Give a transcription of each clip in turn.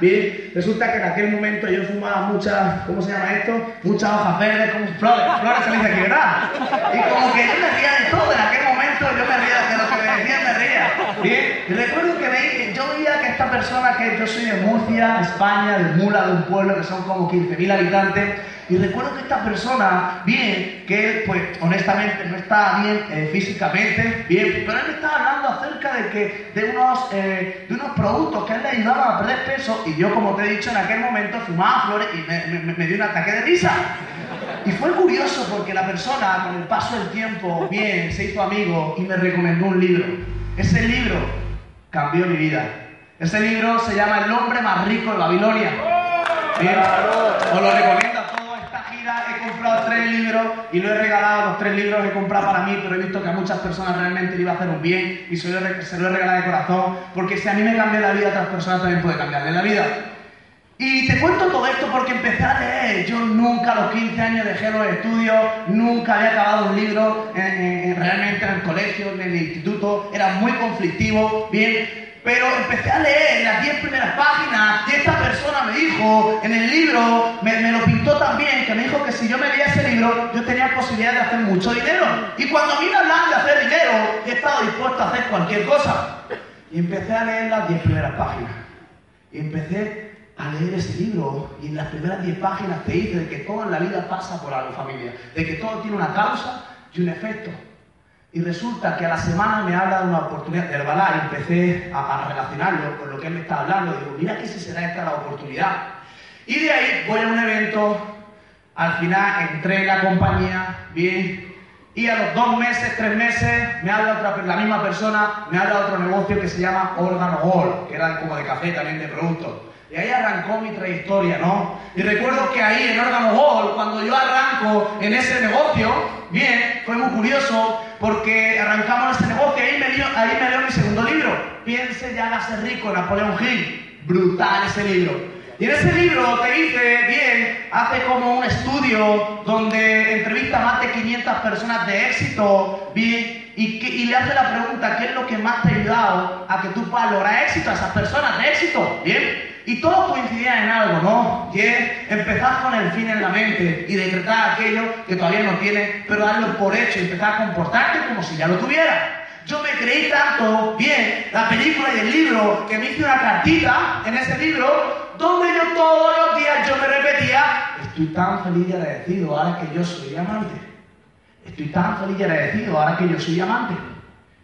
Bien, resulta que en aquel momento yo fumaba muchas, ¿cómo se llama esto? Muchas hojas verdes, como flores, flores se dice aquí, ¿verdad? Y como que yo me ría de todo, en aquel momento yo me ría de lo que me decían, me ría. Bien, recuerdo que me, yo veía que esta persona, que yo soy de Murcia, España, de Mula, de un pueblo que son como 15.000 habitantes, y recuerdo que esta persona, bien, que pues honestamente no está bien eh, físicamente, bien, pero él me estaba hablando acerca de que de unos, eh, de unos productos que él le ayudaban a perder peso y yo, como te he dicho, en aquel momento fumaba flores y me, me dio un ataque de risa. Y fue curioso porque la persona, con el paso del tiempo, bien, se hizo amigo y me recomendó un libro. Ese libro cambió mi vida. Ese libro se llama El hombre más rico de Babilonia. Bien, os lo recomiendo he comprado tres libros y lo he regalado, los tres libros he comprado para mí, pero he visto que a muchas personas realmente le iba a hacer un bien y se lo, he, regalado de corazón, porque si a mí me cambia la vida, a otras personas también puede cambiarle la vida. Y te cuento todo esto porque empecé a leer. Yo nunca a los 15 años dejé los estudios, nunca había acabado un libro realmente en el colegio, en el instituto. Era muy conflictivo, bien. Pero empecé a leer las 10 primeras páginas y esta persona me dijo en el libro, me, lo pintó también, que me dijo que si yo me leía ese libro, yo tenía posibilidad de hacer mucho dinero. Y cuando a mí me hablan de hacer dinero, he estado dispuesto a hacer cualquier cosa. Y empecé a leer las 10 primeras páginas. Y empecé a leer ese libro y en las primeras 10 páginas te dice de que todo en la vida pasa por algo, familia. De que todo tiene una causa y un efecto. Y resulta que a la semana me habla de una oportunidad de Herbalife empecé a, relacionarlo con lo que él me está hablando. Digo, mira que si será esta la oportunidad. Y de ahí voy a un evento, al final entré en la compañía, bien, y a los dos meses, tres meses, me habla otra, la misma persona, me habla de otro negocio que se llama Órgano Gold, que era como de café también de productos. Y ahí arrancó mi trayectoria, ¿no? Y recuerdo que ahí en Órgano Gold, cuando yo arranco en ese negocio, bien, fue muy curioso, porque arrancamos ese negocio ahí me dio, ahí me dio mi segundo libro, Piense y hágase rico, Napoleón Hill. Brutal ese libro. Y en ese libro te dice, bien, hace como un estudio donde entrevista a más de 500 personas de éxito, bien, y, y, le hace la pregunta, ¿qué es lo que más te ha ayudado a que tú puedas lograr éxito, a esas personas de éxito? Bien, y todos coincidían en algo, ¿no? Y es empezar con el fin en la mente y decretar aquello que todavía no tiene, pero darlo por hecho y empezar a comportarte como si ya lo tuviera. Yo me creí tanto bien la película y el libro que me hice una cartita en ese libro donde yo todos los días yo me repetía, estoy tan feliz y agradecido ahora que yo soy amante. Estoy tan feliz y agradecido ahora que yo soy amante.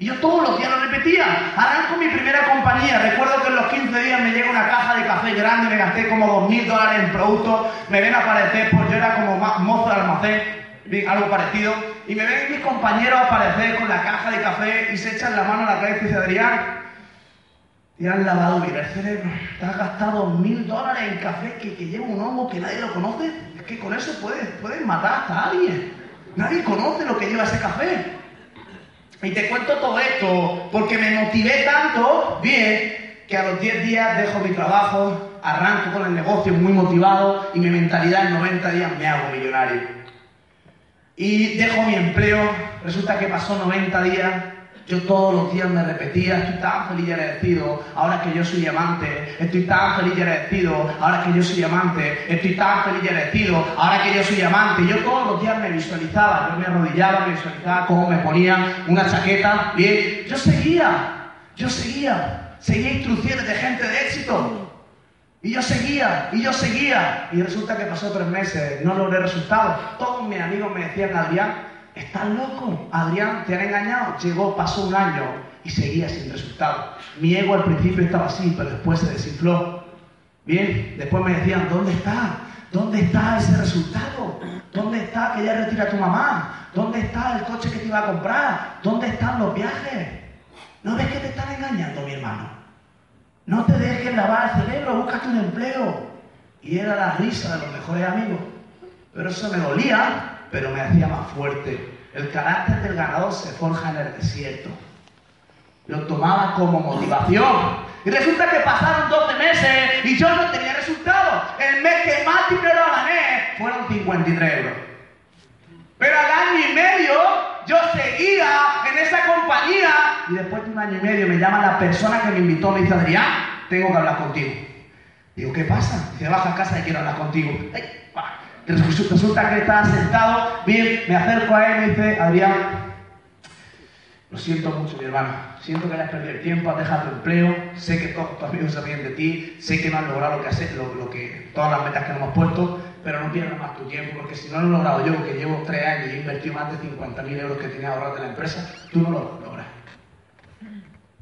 Y yo todos los días lo repetía. Arranco mi primera compañía. Recuerdo que en los 15 días me llega una caja de café grande, me gasté como 2.000 dólares en productos. Me ven aparecer, pues yo era como mozo de almacén, algo parecido. Y me ven mis compañeros aparecer con la caja de café y se echan la mano a la cabeza y dicen, Adrián, te han lavado bien el cerebro. Te has gastado 1.000 dólares en café que, lleva un hongo que nadie lo conoce. Es que con eso puedes, puedes matar hasta a alguien. Nadie conoce lo que lleva ese café. Y te cuento todo esto porque me motivé tanto, bien, que a los 10 días dejo mi trabajo, arranco con el negocio muy motivado y mi mentalidad en 90 días me hago millonario. Y dejo mi empleo, resulta que pasó 90 días yo todos los días me repetía, estoy tan feliz y agradecido, ahora que yo soy amante, estoy tan feliz y agradecido, ahora que yo soy amante, estoy tan feliz y agradecido, ahora que yo soy amante. Yo todos los días me visualizaba, yo me arrodillaba, me visualizaba cómo me ponía una chaqueta, bien, yo seguía, yo seguía, seguía instrucciones de gente de éxito. Y yo seguía, y yo seguía. Y resulta que pasó tres meses, no logré resultados. Todos mis amigos me decían, Adrián, ¿Estás loco? Adrián, te han engañado. Llegó, pasó un año y seguía sin resultado. Mi ego al principio estaba así, pero después se desinfló. Bien, después me decían, ¿dónde está? ¿Dónde está ese resultado? ¿Dónde está que ya retira a tu mamá? ¿Dónde está el coche que te iba a comprar? ¿Dónde están los viajes? ¿No ves que te están engañando, mi hermano? No te dejes lavar el cerebro, búscate un empleo. Y era la risa de los mejores amigos. Pero eso me dolía pero me hacía más fuerte. El carácter del ganador se forja en el desierto. Lo tomaba como motivación. Y resulta que pasaron 12 meses y yo no tenía resultados. El mes que más dinero gané fueron 53 euros. Pero al año y medio yo seguía en esa compañía y después de un año y medio me llama la persona que me invitó, me dice, Adrián, tengo que hablar contigo. Digo, ¿qué pasa? Dice, baja a casa y quiero hablar contigo. Resulta que estaba sentado, bien, me acerco a él y dice, Adrián, lo siento mucho, mi hermano. Siento que hayas perdido el tiempo, has dejado tu empleo. Sé que todos tus amigos se ríen de ti. Sé que no has logrado lo que, has, lo, lo que todas las metas que nos hemos puesto. Pero no pierdas más tu tiempo, porque si no lo he logrado yo, que llevo tres años y he invertido más de 50.000 euros que tenía ahorrado de la empresa, tú no lo logras.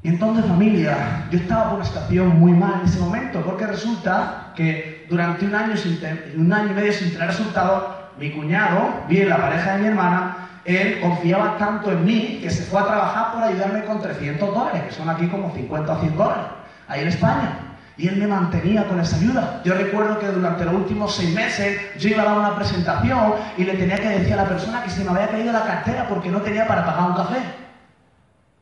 Y entonces, familia, yo estaba por una situación muy mal en ese momento, porque resulta que durante un año, y medio sin tener resultados, mi cuñado, bien la pareja de mi hermana, él confiaba tanto en mí que se fue a trabajar por ayudarme con 300 dólares, que son aquí como 50 o 100 dólares, ahí en España. Y él me mantenía con esa ayuda. Yo recuerdo que durante los últimos seis meses yo iba a dar una presentación y le tenía que decir a la persona que se me había caído la cartera porque no tenía para pagar un café.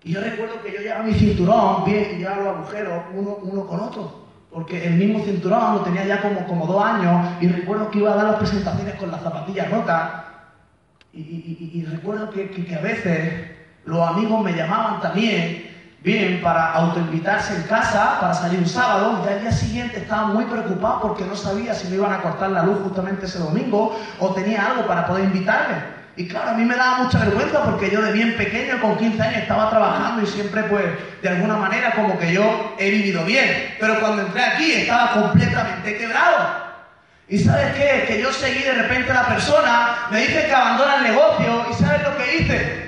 Y yo recuerdo que yo llevaba mi cinturón bien y llevaba los agujeros uno, uno con otro. Porque el mismo cinturón lo tenía ya como, como dos años y recuerdo que iba a dar las presentaciones con las zapatillas rotas y, recuerdo que, a veces los amigos me llamaban también, bien, para autoinvitarse en casa, para salir un sábado, y al día siguiente estaba muy preocupado porque no sabía si me iban a cortar la luz justamente ese domingo o tenía algo para poder invitarme. Y claro, a mí me daba mucha vergüenza porque yo de bien pequeño, con 15 años, estaba trabajando y siempre, pues, de alguna manera, como que yo he vivido bien. Pero cuando entré aquí estaba completamente quebrado. ¿Y sabes qué? Que yo seguí de repente a la persona, me dice que abandona el negocio, ¿y sabes lo que hice?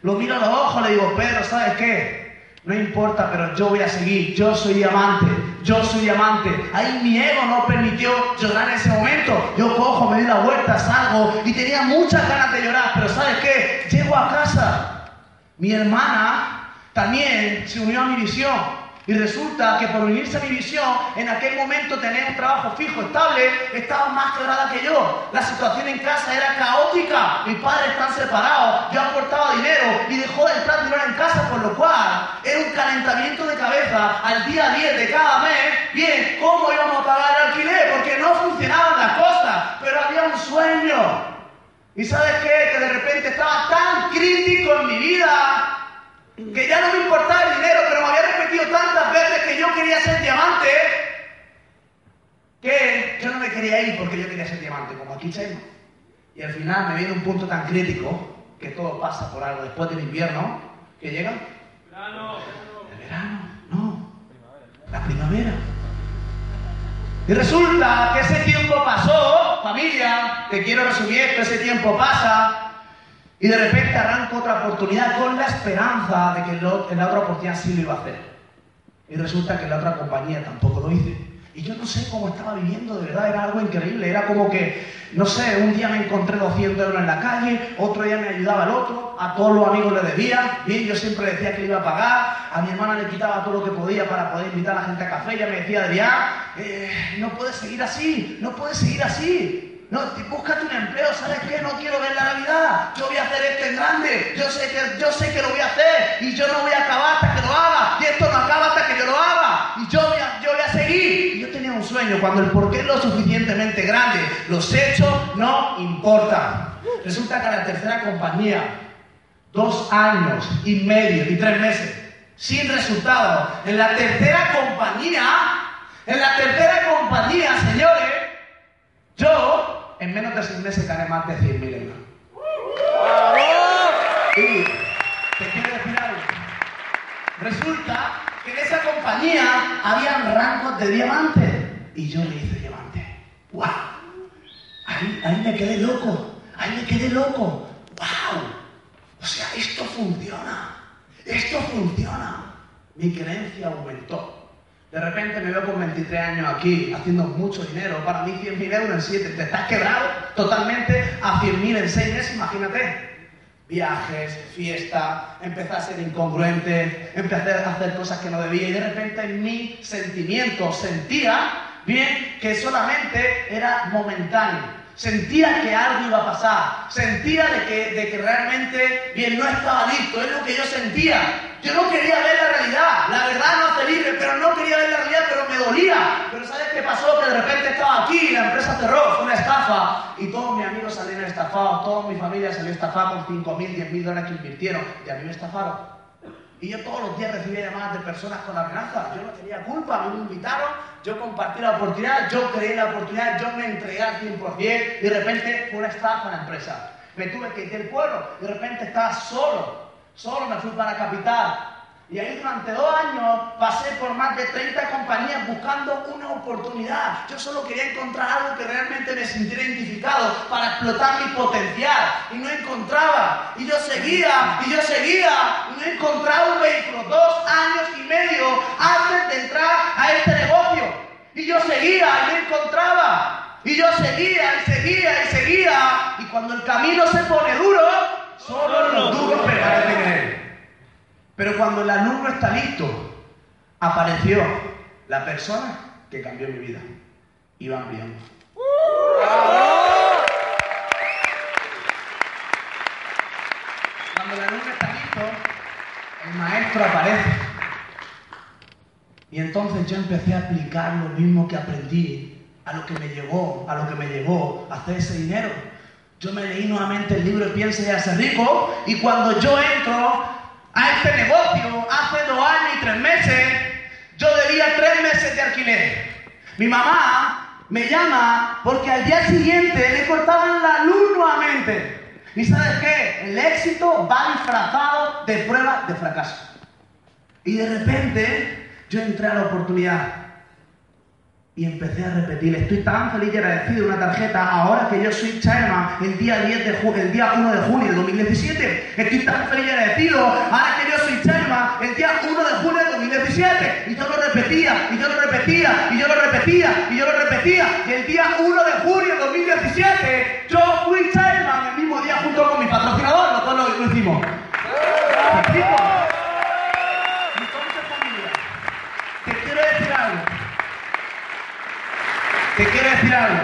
Lo miro a los ojos, le digo, Pedro, ¿sabes qué? No importa, pero yo voy a seguir, yo soy diamante, yo soy diamante. Ahí mi ego no permitió llorar en ese momento. Yo cojo, me di la vuelta, salgo y tenía muchas ganas de llorar, pero ¿sabes qué? Llego a casa. Mi hermana también se unió a mi visión. Y resulta que por unirse a mi visión, en aquel momento tener un trabajo fijo, estable, estaba más quebrada que yo. La situación en casa era caótica. Mis padres están separados. Yo aportaba dinero y dejó de entrar dinero en casa, por lo cual era un calentamiento de cabeza al día 10 de cada mes. Bien, ¿cómo íbamos a pagar el alquiler? Porque no funcionaban las cosas, pero había un sueño. ¿Y sabes qué? Que de repente estaba tan crítico en mi vida que ya no me importaba el dinero, pero me había repetido tantas veces que yo quería ser diamante, que yo no me quería ir porque yo quería ser diamante, como aquí Chema. Y al final me viene un punto tan crítico, que todo pasa por algo después del invierno, que llega. Verano. El verano, no. La primavera. Y resulta que ese tiempo pasó, familia, te quiero resumir esto, ese tiempo pasa, y de repente arranco otra oportunidad con la esperanza de que en la otra oportunidad sí lo iba a hacer. Y resulta que en la otra compañía tampoco lo hice. Y yo no sé cómo estaba viviendo, de verdad era algo increíble. Era como que, no sé, un día me encontré 200 euros en la calle, otro día me ayudaba al otro, a todos los amigos le debía, bien, yo siempre decía que iba a pagar, a mi hermana le quitaba todo lo que podía para poder invitar a la gente a café, ella me decía, Adrián, eh, no puedes seguir así, no puedes seguir así. No, búscate un empleo, ¿sabes qué? No quiero ver la Navidad. Yo voy a hacer esto en grande. Yo sé que, yo sé que lo voy a hacer y yo no voy a acabar hasta que lo haga. Y esto no acaba hasta que yo lo haga. Y yo voy a, yo voy a seguir. Y yo tenía un sueño. Cuando el porqué es lo suficientemente grande, los hechos no importan. Resulta que la tercera compañía, dos años y medio y tres meses, sin resultados. En la tercera compañía, en la tercera compañía, señores, yo en menos de seis meses gané más de 100.000 euros. Y te quiero decir algo. Resulta que en esa compañía habían rangos de diamante. Y yo le hice diamante. ¡Wow! Ahí, ahí me quedé loco. Ahí me quedé loco. ¡Wow! O sea, esto funciona. Esto funciona. Mi creencia aumentó. De repente me veo con 23 años aquí haciendo mucho dinero. Para mí 100.000 euros en 7. Te estás quebrado totalmente a 100.000 en 6 meses, imagínate. Viajes, fiesta, empecé a ser incongruente, empecé a hacer cosas que no debía y de repente en mi sentimiento sentía bien que solamente era momentáneo. Sentía que algo iba a pasar, sentía de que, de que realmente bien no estaba listo, es lo que yo sentía. Yo no quería ver la realidad. La verdad no hace libre, pero no quería ver la realidad, pero me dolía. Pero ¿sabes qué pasó? Que de repente estaba aquí y la empresa cerró, fue una estafa. Y todos mis amigos salieron estafados, toda mi familia salió estafada con 5.000, 10.000 dólares que invirtieron. Y a mí me estafaron. Y yo todos los días recibía llamadas de personas con amenazas. Yo no tenía culpa, a mí me invitaron, yo compartí la oportunidad, yo creí la oportunidad, yo me entregué al 100% y de repente fue una estafa en la empresa. Me tuve que ir del pueblo, de repente estaba solo, solo me fui para capital, y ahí durante dos años pasé por más de 30 compañías buscando una oportunidad. Yo solo quería encontrar algo que realmente me sintiera identificado para explotar mi potencial. Y no encontraba. Y yo seguía, y yo seguía, y no encontraba un vehículo. Dos años y medio antes de entrar a este negocio. Y yo seguía, y no encontraba. Y yo seguía, y seguía, y seguía. Y cuando el camino se pone duro, solo los duros permanecen en él. Pero cuando el alumno está listo, apareció la persona que cambió mi vida. Iván Brión. Cuando el alumno está listo, el maestro aparece. Y entonces yo empecé a aplicar lo mismo que aprendí a lo que me llevó, a lo que me llevó a hacer ese dinero. Yo me leí nuevamente el libro Piensa y hace rico y cuando yo entro a este negocio hace dos años y tres meses, yo debía tres meses de alquiler. Mi mamá me llama porque al día siguiente le cortaban la luz nuevamente. ¿Y sabes qué? El éxito va disfrazado de pruebas de fracaso. Y de repente yo entré a la oportunidad y empecé a repetir, estoy tan feliz y agradecido de una tarjeta ahora que yo soy chairman el día 10 de el día 1 de junio de 2017. Estoy tan feliz y agradecido ahora que yo soy chairman el día 1 de junio de 2017. Y yo lo repetía, y yo lo repetía, y yo lo repetía, y yo lo repetía. Y el día 1 de junio de 2017 yo fui chairman el mismo día junto con mi patrocinador, nosotros lo, lo hicimos. Te quiero decir algo.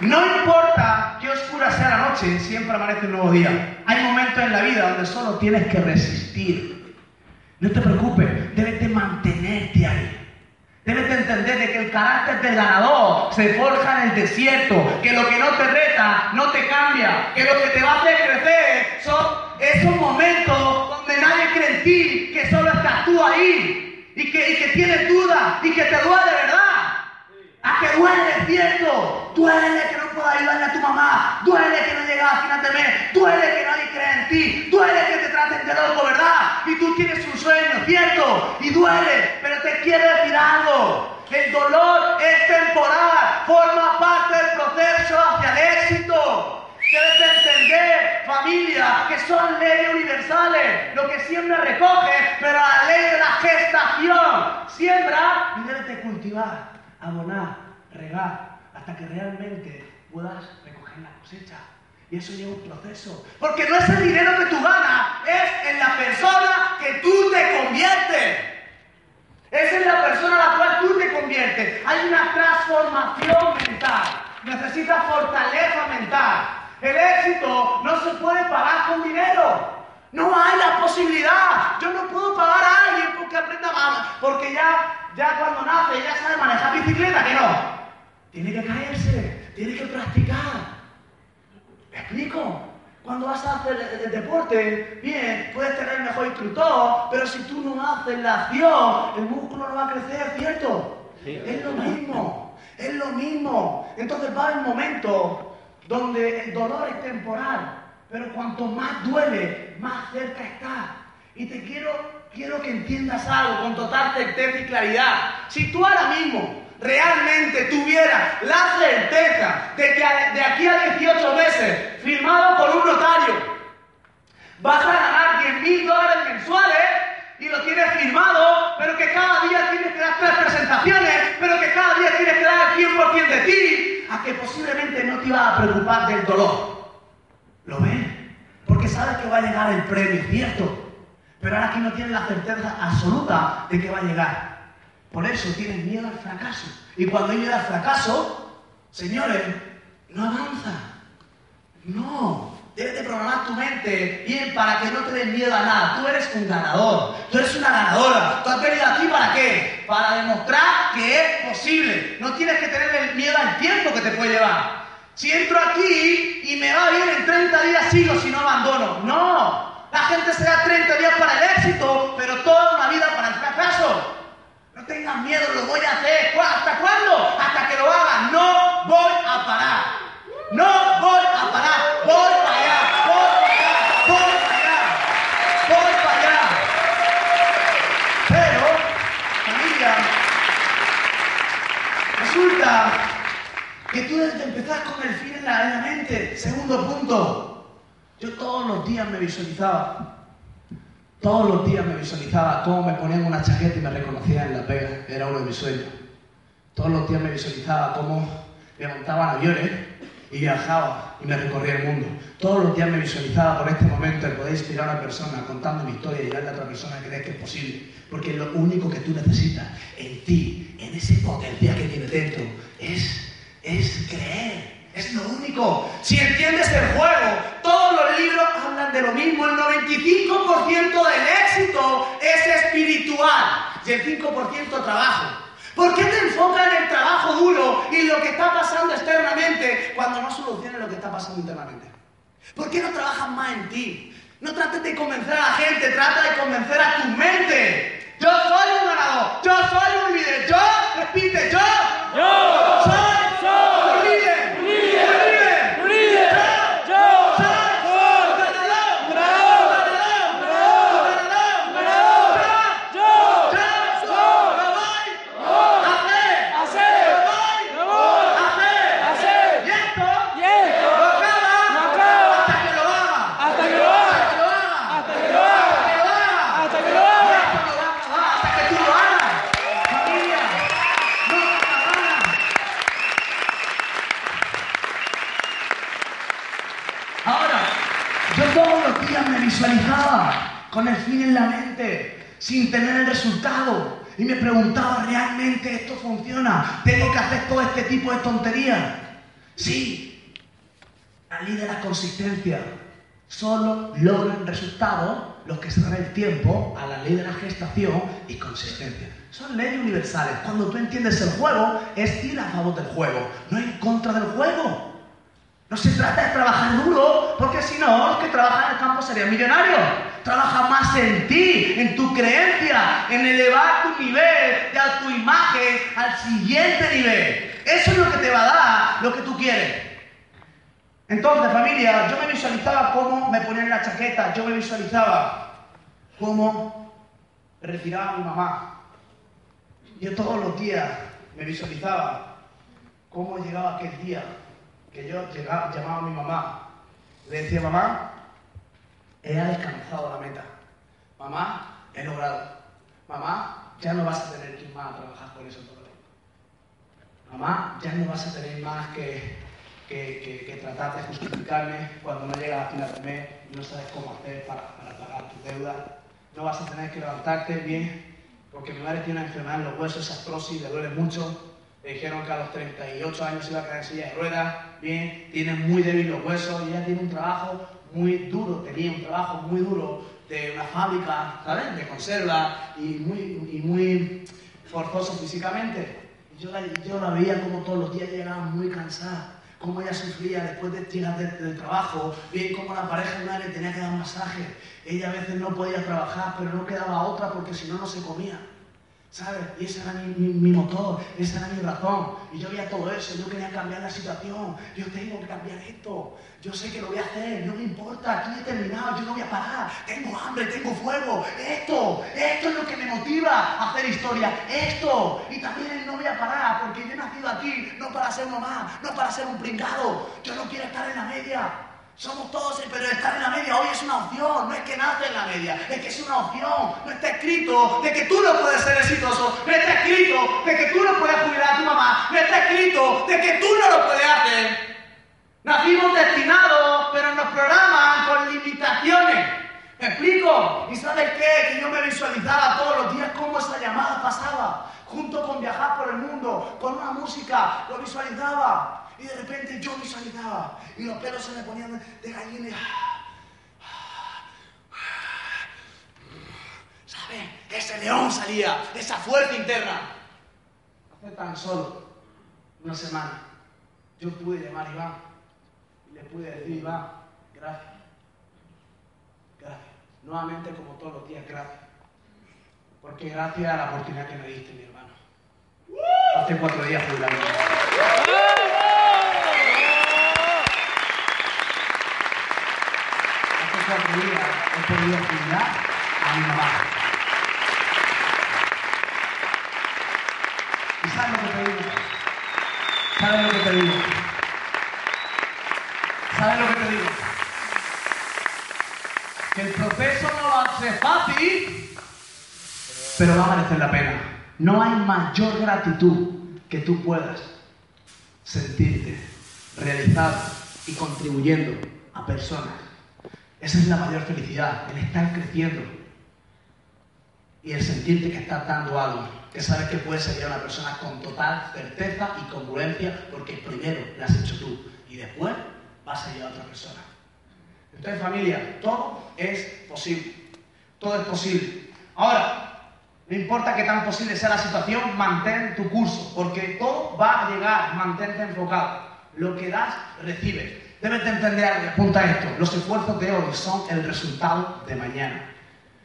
No importa qué oscura sea la noche, siempre amanece un nuevo día. Hay momentos en la vida donde solo tienes que resistir. No te preocupes, debes de mantenerte ahí. Debes de entender de que el carácter del ganador se forja en el desierto, que lo que no te reta no te cambia, que lo que te va a hacer crecer son esos momentos donde nadie cree en ti, que solo estás tú ahí y que, tienes dudas y que te duele de verdad. A que duele, ¿cierto? Duele que no puedas ayudarle a tu mamá. Duele que no llegas a final de mes. Duele que nadie cree en ti. Duele que te traten de loco, ¿verdad? Y tú tienes un sueño, ¿cierto? Y duele. Pero te quiero decir algo. El dolor es temporal. Forma parte del proceso hacia el éxito. Debes de entender, familia, que son leyes universales. Lo que siembra recoge, pero la ley de la gestación siembra y debes de cultivar abonar, regar, hasta que realmente puedas recoger la cosecha. Y eso lleva un proceso. Porque no es el dinero que tú ganas, es en la persona que tú te conviertes. Es en la persona a la cual tú te conviertes. Hay una transformación mental. Necesitas fortaleza mental. El éxito no se puede pagar con dinero. No hay la posibilidad. Yo no puedo pagar a alguien porque aprenda más. Porque ya ya cuando nace ya sabe manejar bicicleta, que no. Tiene que caerse, tiene que practicar. ¿Me explico? Cuando vas a hacer el, deporte, bien, puedes tener el mejor instructor, pero si tú no haces la acción, el músculo no va a crecer, ¿cierto? Es lo mismo, es lo mismo. Entonces va a haber momentos donde el dolor es temporal, pero cuanto más duele, más cerca está. Y te quiero quiero que entiendas algo con total certeza y claridad. Si tú ahora mismo realmente tuvieras la certeza de que de aquí a 18 meses, firmado por un notario, vas a ganar 10 mil dólares mensuales y lo tienes firmado, pero que cada día tienes que dar tres presentaciones, pero que cada día tienes que dar el 100% de ti, a que posiblemente no te iba a preocupar del dolor. ¿Lo ves? Porque sabes que va a llegar el premio, ¿cierto? No tienes la certeza absoluta de que va a llegar. Por eso tienes miedo al fracaso. Y cuando hay miedo al fracaso, señores, no avanza. No. Debes de programar tu mente bien para que no te den miedo a nada. Tú eres un ganador. Tú eres una ganadora. Tú has venido aquí para qué? Para demostrar que es posible. No tienes que tener el miedo al tiempo que te puede llevar. Si entro aquí y me va bien en 30 días sigo si no abandono. No. La gente se da 30 días para el éxito, pero toda una vida para el fracaso. No tengas miedo, lo voy a hacer. ¿Hasta cuándo? Hasta que lo haga. No voy a parar. No voy a parar. Voy para allá. Voy para allá. Voy para allá. Pero, familia, resulta que tú debes de empezar con el fin en la, en la mente. Segundo punto. Yo todos los días me visualizaba. Todos los días me visualizaba cómo me ponían una chaqueta y me reconocían en la pega. Era uno de mis sueños. Todos los días me visualizaba cómo me montaban aviones y viajaba y me recorría el mundo. Todos los días me visualizaba por este momento el poder inspirar a una persona contando mi historia y ayudarle a otra persona a creer que es posible. Porque lo único que tú necesitas en ti, en ese potencial que tienes dentro, es, es creer. Es lo único. Si entiendes el juego, todos los libros hablan de lo mismo. El 95% del éxito es espiritual y el 5% trabajo. ¿Por qué te enfocas en el trabajo duro y lo que está pasando externamente cuando no soluciones lo que está pasando internamente? ¿Por qué no trabajas más en ti? No trates de convencer a la gente, trata de convencer a tu mente. Yo soy un ganador, yo soy un líder, yo, repite, yo, Yo soy, soy un líder, un líder, un líder. yo, Yo soy, soy un ganador, ganador, un ganador, ganador, un ganador. ganador, Yo yo, soy lo voy a hacer, hacer, lo voy lo voy a hacer, hacer. y esto y esto no acaba, no acaba hasta que lo haga, hasta que lo haga, hasta que lo haga, hasta que lo haga, hasta que lo haga. hasta que lo haga. Esto no va a acabar hasta que tú lo hagas. Familia, no va a acabar. Ahora, yo todos los días me visualizaba con el fin en la mente, sin tener el resultado. Y me preguntaba, ¿realmente esto funciona? ¿Tengo que hacer todo este tipo de tonterías? Sí, la ley de la consistencia. Solo logran resultados los que se dan el tiempo a la ley de la gestación y consistencia. Son leyes universales. Cuando tú entiendes el juego, es ir a favor del juego, no en contra del juego. No se trata de trabajar duro, porque si no, los que trabajan en el campo serían millonarios. Trabaja más en ti, en tu creencia, en elevar tu nivel de autoimagen al siguiente nivel. Eso es lo que te va a dar lo que tú quieres. Entonces, familia, yo me visualizaba cómo me ponían la chaqueta, yo me visualizaba cómo retiraba a mi mamá. Yo todos los días me visualizaba cómo llegaba aquel día que yo llegaba, llamaba a mi mamá. Le decía, mamá, he alcanzado la meta. Mamá, he logrado. Mamá, ya no vas a tener que ir más a trabajar por eso todo el tiempo. Mamá, ya no vas a tener más que, que, que- tratar de justificarme cuando no llega a final de mes y no sabes cómo hacer para, para pagar tus deudas. No vas a tener que levantarte bien, porque mi madre tiene una enfermedad en los huesos, esa artrosis, le duele mucho. Le dijeron que a los 38 años iba a quedar en silla de ruedas, bien, tiene muy débil los huesos ella tiene un trabajo muy duro, tenía un trabajo muy duro de una fábrica, ¿sabes? De conserva y muy, y muy forzoso físicamente. Yo la, yo la veía como todos los días llegaba muy cansada, cómo ella sufría después de llegar del, trabajo, bien cómo la pareja una le tenía que dar masaje. Ella a veces no podía trabajar, pero no quedaba otra porque si no, no se comía. ¿Sabes? Y ese era mi, motor, esa era mi razón. Y yo veía todo eso, yo quería cambiar la situación. Yo tengo que cambiar esto. Yo sé que lo voy a hacer, no me importa, aquí he terminado, yo no voy a parar. Tengo hambre, tengo fuego. Esto, esto es lo que me motiva a hacer historia. Esto. Y también no voy a parar, porque yo he nacido aquí no para ser mamá, no para ser un pringado. Yo no quiero estar en la media. Somos todos, pero estar en la media hoy es una opción, no es que nace en la media, es que es una opción. No está escrito de que tú no puedes ser exitoso, no está escrito de que tú no puedes jubilar a tu mamá, no está escrito de que tú no lo puedes hacer. Nacimos destinados, pero nos programan con limitaciones. ¿Me explico? ¿Y sabes qué? Que yo me visualizaba todos los días cómo esa llamada pasaba, junto con viajar por el mundo, con una música, lo visualizaba. Y de repente yo visualizaba, y los pelos se me ponían de gallina. y- ¿Sabes? Ese león salía, esa fuerza interna. Hace tan solo una semana, yo pude llamar a Iván y le pude decir, Iván, gracias, gracias. nuevamente como todos los días, gracias. Porque gracias a la oportunidad que me diste, mi hermano. Hace cuatro días jubilarme. Hace cuatro he podido jubilar a mi mamá. ¿Y sabes lo que te digo? ¿Sabes lo que te digo? ¿Sabes lo que te digo? Que el proceso no va a ser fácil, pero va a merecer la pena. No hay mayor gratitud que tú puedas sentirte realizado y contribuyendo a personas. Esa es la mayor felicidad, el estar creciendo y el sentirte que estás dando algo, que sabes que puedes ayudar a una persona con total certeza y congruencia porque primero la has hecho tú y después vas a ayudar a otra persona. Entonces familia, todo es posible, todo es posible. Ahora, no importa qué tan posible sea la situación, mantén tu curso, porque todo va a llegar, mantente enfocado. Lo que das, recibes. Debes de entender algo, apunta esto, los esfuerzos de hoy son el resultado de mañana.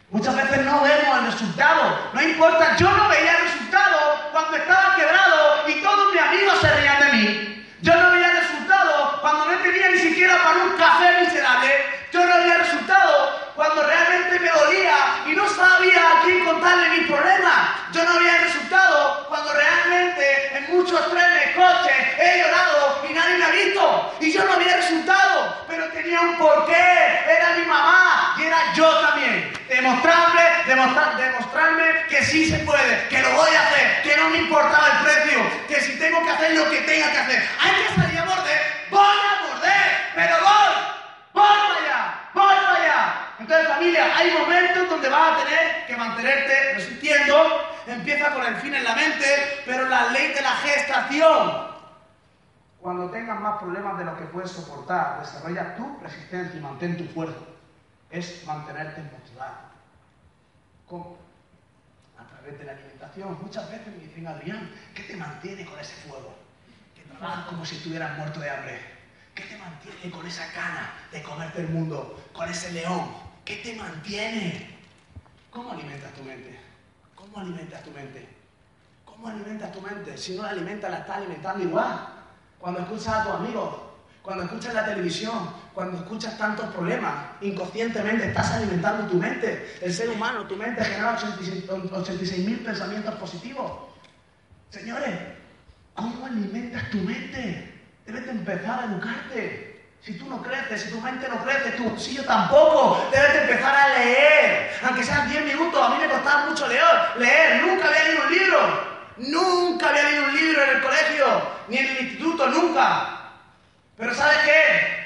Muchas veces no vemos el resultado, no importa, yo no veía el resultado cuando estaba quebrado y todos mis amigos se reían de mí. Yo no veía el resultado cuando no tenía ni siquiera para un café miserable. Yo no veía el resultado cuando realmente me dolía y no sabía a quién contarle mis problemas. Yo no el resultado cuando realmente en muchos trenes, coches, he llorado y nadie me ha visto. Y yo no el resultado, pero tenía un porqué. Era mi mamá y era yo también. Demostrarme, demostrar, demostrarme que sí se puede, que lo voy a hacer, que no me importaba el precio, que si tengo que hacer lo que tenga que hacer. Hay que salir a morder, voy a morder, pero voy para allá, voy para allá. Entonces familia, hay momentos donde vas a tener que mantenerte resistiendo, empieza con el fin en la mente, pero la ley de la gestación. Cuando tengas más problemas de lo que puedes soportar, desarrolla tu resistencia y mantén tu fuerza. Es mantenerte motivado. ¿Cómo? A través de la alimentación. Muchas veces me dicen, Adrián, ¿qué te mantiene con ese fuego? Que trabajas como si estuvieras muerto de hambre. ¿Qué te mantiene con esa gana de comerte el mundo? Con ese león. ¿Qué te mantiene? ¿Cómo alimentas tu mente? ¿Cómo alimentas tu mente? ¿Cómo alimentas tu mente? Si no la alimentas, la estás alimentando igual. Cuando escuchas a tus amigos, cuando escuchas la televisión, cuando escuchas tantos problemas, inconscientemente estás alimentando tu mente. El ser humano, tu mente genera 86.000 pensamientos positivos. Señores, ¿cómo alimentas tu mente? Debes de empezar a educarte. Si tú no creces, si tu mente no crece, tu bolsillo tampoco. Debes de empezar a leer. Aunque sean 10 minutos, a mí me costaba mucho leer. Leer, nunca había leído un libro. Nunca había leído un libro en el colegio, ni en el instituto, nunca. Pero ¿sabes qué?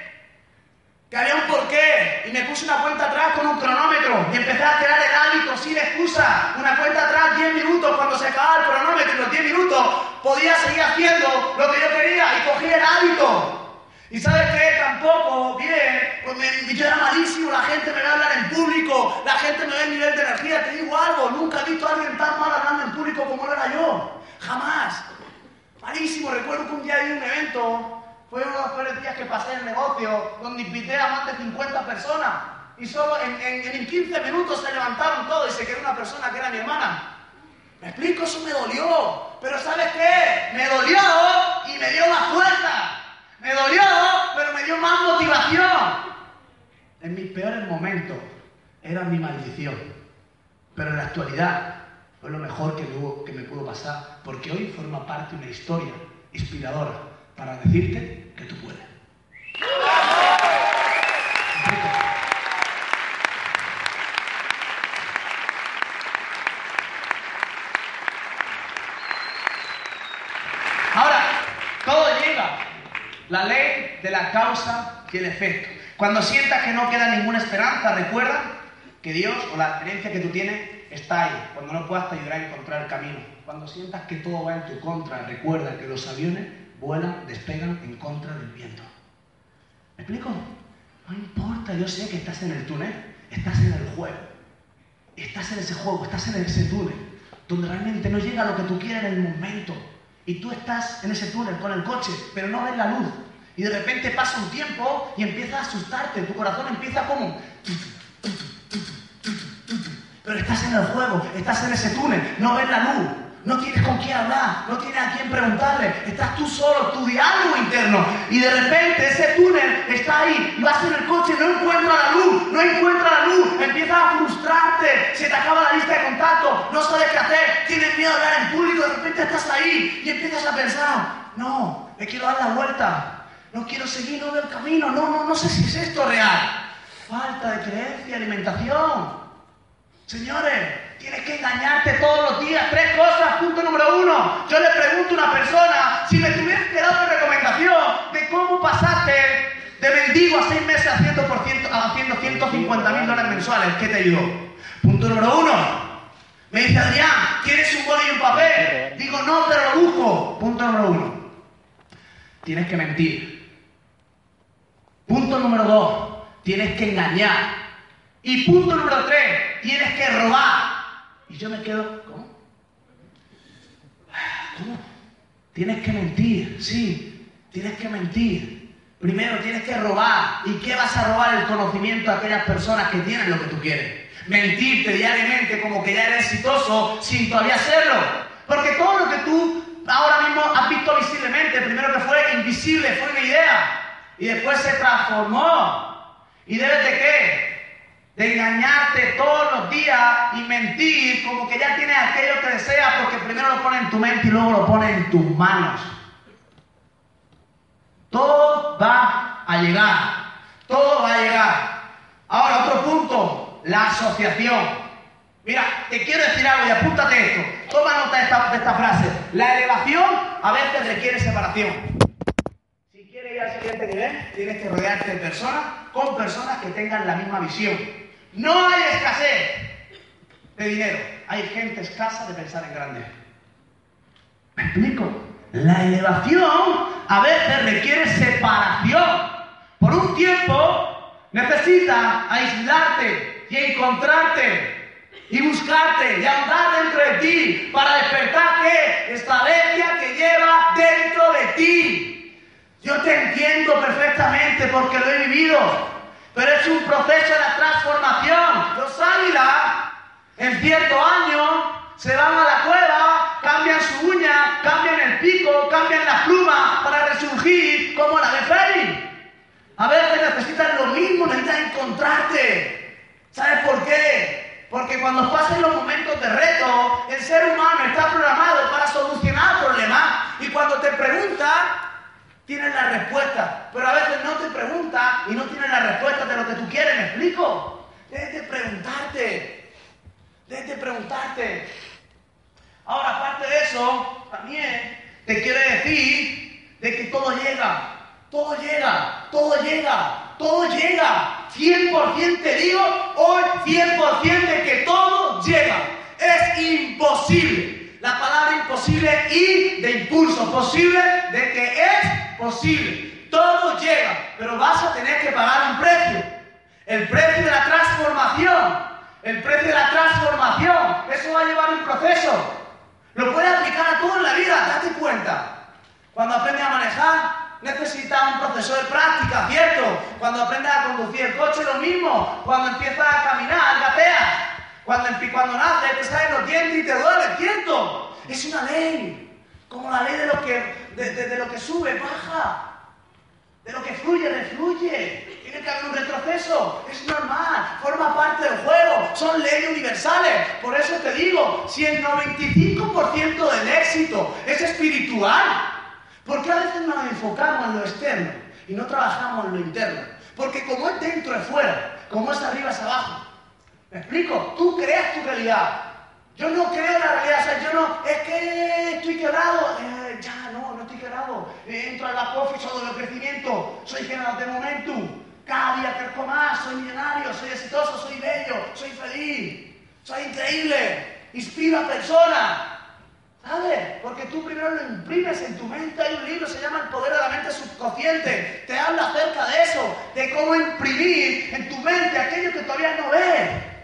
Que había un porqué. Y me puse una cuenta atrás con un cronómetro. Y empecé a crear el hábito sin excusa. Una cuenta atrás, 10 minutos. Cuando se acababa el cronómetro y los 10 minutos, podía seguir haciendo lo que yo quería. Y cogí el hábito. Y sabes qué, tampoco, bien, pues me, yo era malísimo, la gente me ve hablar en público, la gente me ve el nivel de energía, te digo algo, nunca he visto a alguien tan mal hablando en público como lo era yo, jamás. Malísimo, recuerdo que un día hay un evento, fue uno de los peores días que pasé en el negocio, donde invité a más de 50 personas, y solo en 15 minutos se levantaron todos y se quedó una persona que era mi hermana. Me explico, eso me dolió, pero ¿sabes qué? Me dolió y me dio más fuerza. Me dolió, pero me dio más motivación. En mis peores momentos era mi maldición. Pero en la actualidad fue lo mejor que me, pudo pasar, porque hoy forma parte de una historia inspiradora para decirte que tú puedes. Ahora, todo llega. La ley de la causa y el efecto. Cuando sientas que no queda ninguna esperanza, recuerda que Dios o la experiencia que tú tienes está ahí. Cuando no puedas te ayudar a encontrar el camino. Cuando sientas que todo va en tu contra, recuerda que los aviones vuelan, despegan en contra del viento. ¿Me explico? No importa, yo sé que estás en el túnel, estás en el juego. Estás en ese juego, estás en ese túnel, donde realmente no llega lo que tú quieres en el momento. Y tú estás en ese túnel con el coche, pero no ves la luz. Y de repente pasa un tiempo y empieza a asustarte. Tu corazón empieza como... pero estás en el juego, estás en ese túnel, no ves la luz, no tienes con quién hablar, no tienes a quién preguntarle, estás tú solo, tu diálogo interno, y de repente ese túnel está ahí, vas en el coche, no encuentra la luz, no encuentra la luz, empiezas a frustrarte, se te acaba la lista de contactos, no sabes qué hacer, tienes miedo de hablar en público, de repente estás ahí y empiezas a pensar, no, me quiero dar la vuelta, no quiero seguir, no veo el camino, no, no, no sé si es esto real. Falta de creencia, alimentación. Señores, tienes que engañarte todos los días. Tres cosas. Punto número uno. Yo le pregunto a una persona si me tuvieras que dar una recomendación de cómo pasaste de mendigo a seis meses haciendo, por ciento, haciendo 150 mil dólares mensuales. ¿Qué te ayudó? Punto número uno. Me dice Adrián, ¿quieres un boli y un papel? Digo, no, pero lo busco. Punto número uno. Tienes que mentir. Punto número dos. Tienes que engañar. Y punto número tres, tienes que robar. Y yo me quedo, ¿cómo? ¿Cómo? Tienes que mentir, sí, tienes que mentir. Primero tienes que robar. ¿Y qué vas a robar? El conocimiento a aquellas personas que tienen lo que tú quieres. Mentirte diariamente como que ya eres exitoso sin todavía serlo. Porque todo lo que tú ahora mismo has visto visiblemente, primero que fue invisible, fue una idea. Y después se transformó. ¿Y debes de qué? de engañarte todos los días y mentir como que ya tienes aquello que deseas porque primero lo pones en tu mente y luego lo pones en tus manos. Todo va a llegar, todo va a llegar. Ahora, otro punto, la asociación. Mira, te quiero decir algo y apúntate esto. Toma nota de esta frase. La elevación a veces requiere separación. Ir al siguiente nivel, tienes que rodearte de personas con personas que tengan la misma visión. No hay escasez de dinero. Hay gente escasa de pensar en grande. ¿Me explico? La elevación a veces requiere separación. Por un tiempo necesitas aislarte y encontrarte y buscarte y andar dentro de ti para despertar qué? Esta bestia que lleva dentro de ti. Yo te entiendo perfectamente porque lo he vivido. Pero es un proceso de transformación. Los águilas, en cierto año, se van a la cueva, cambian su uña, cambian el pico, cambian la pluma para resurgir como la de Félix. A veces necesitas lo mismo, necesitas encontrarte. ¿Sabes por qué? Porque cuando pasen los momentos de reto, el ser humano está programado para solucionar problemas. Y cuando te pregunta, tienes la respuesta, pero a veces no te preguntas y no tienes la respuesta de lo que tú quieres, ¿me explico? Debes de preguntarte, debes de preguntarte. Ahora, aparte de eso, también te quiero decir de que todo llega, todo llega, todo llega, todo llega. 100% te digo, hoy 100% de que todo llega. Es imposible la palabra imposible y de impulso, posible de que es posible. Todo llega, pero vas a tener que pagar un precio. El precio de la transformación. El precio de la transformación. Eso va a llevar un proceso. Lo puedes aplicar a todo en la vida, date cuenta. Cuando aprendes a manejar, necesitas un proceso de práctica, ¿cierto? Cuando aprendes a conducir el coche, lo mismo. Cuando empiezas a caminar, gateas. Cuando, cuando naces te salen los dientes y te duele, ¿cierto? Es una ley. Como la ley de lo que, de, lo que sube, baja. De lo que fluye, refluye. Tiene que haber un retroceso. Es normal. Forma parte del juego. Son leyes universales. Por eso te digo, si el 95% del éxito es espiritual, ¿por qué a veces nos enfocamos en lo externo y no trabajamos en lo interno? Porque como es dentro es fuera, como es arriba es abajo. ¿Me explico? Tú creas tu realidad. Yo no creo en la realidad, o sea, yo no, es que estoy quebrado. Eh, ya, no, no estoy quebrado. entro en la profit, soy de crecimiento, soy general de momentum. Cada día crezco más, soy millonario, soy exitoso, soy bello, soy feliz, soy increíble, inspiro a personas. ¿Sabes? Porque tú primero lo imprimes en tu mente. Hay un libro, se llama El poder de la mente subconsciente. Te habla acerca de eso, de cómo imprimir en tu mente aquello que todavía no ves.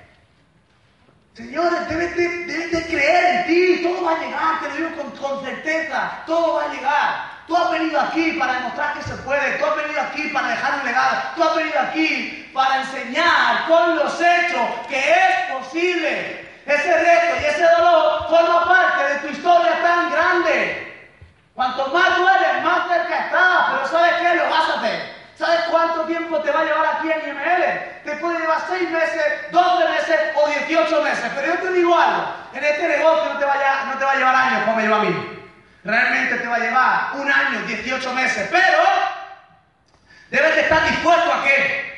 Señores, debes de, creer en ti, todo va a llegar, te lo digo con, con certeza, todo va a llegar. Tú has venido aquí para demostrar que se puede, tú has venido aquí para dejar un legado, tú has venido aquí para enseñar con los hechos que es posible. Ese reto y ese dolor forma parte de tu historia tan grande. Cuanto más duele, más cerca estás, pero ¿sabes qué? Lo vas a hacer. ¿Sabes cuánto tiempo te va a llevar aquí en IML? Te puede llevar 6 meses, 12 meses o 18 meses. Pero yo te digo algo, en este negocio no te va a, llevar años como me lleva a mí. Realmente te va a llevar un año, 18 meses. Pero debes de estar dispuesto a qué?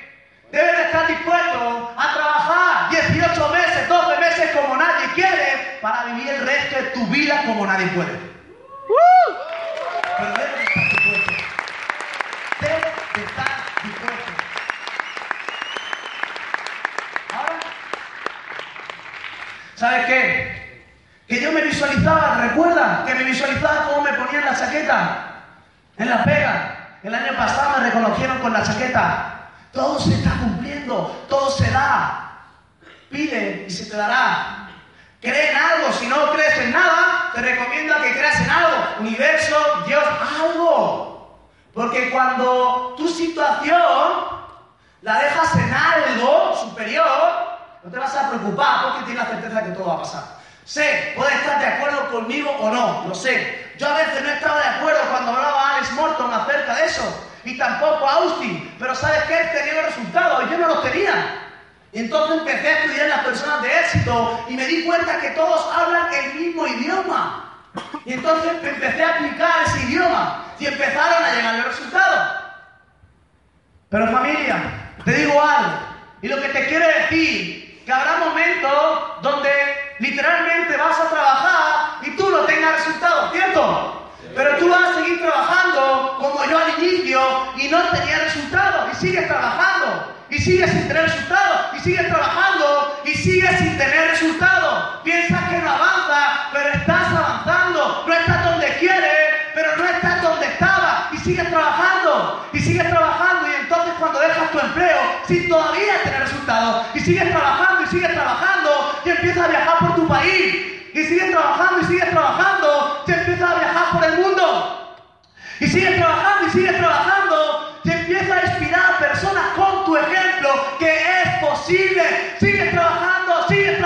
Debes de estar dispuesto a trabajar 18 meses, 12 meses como nadie quiere para vivir el resto de tu vida como nadie puede. Pero debes de estar dispuesto. Debes de estar dispuesto. Ahora, ¿sabes qué? Que yo me visualizaba, recuerda que me visualizaba cómo me ponían la chaqueta en la pega. El año pasado me reconocieron con la chaqueta. Todo se está cumpliendo, todo se da. Pide y se te dará. Cree en algo, si no crees en nada, te recomiendo que creas en algo. Universo, Dios, algo. Porque cuando tu situación la dejas en algo superior, no te vas a preocupar porque tienes la certeza de que todo va a pasar. Sé, puedes estar de acuerdo conmigo o no, lo sé. Yo a veces no estaba de acuerdo cuando hablaba Alex Morton acerca de eso, y tampoco Austin, pero ¿sabes qué? Él tenía los resultados y yo no los tenía. Y entonces empecé a estudiar las personas de éxito y me di cuenta que todos hablan el mismo idioma. Y entonces empecé a aplicar ese idioma y empezaron a llegar los resultados. Pero familia, te digo algo, y lo que te quiero decir, que habrá momentos donde literalmente vas a trabajar y tú no tengas resultados, ¿cierto? Pero tú vas a seguir trabajando como yo al inicio y no tenía resultados y sigues trabajando y sigues sin tener resultados y sigues trabajando y sigues sin tener resultados. Piensas que no avanzas, pero estás avanzando. Empleo sin todavía tener resultados. Y sigues trabajando y sigues trabajando y empiezas a viajar por tu país. Y sigues trabajando y sigues trabajando y empiezas a viajar por el mundo. Y sigues trabajando y sigues trabajando y empiezas a inspirar a personas con tu ejemplo que es posible. Sigues trabajando, sigues trabajando,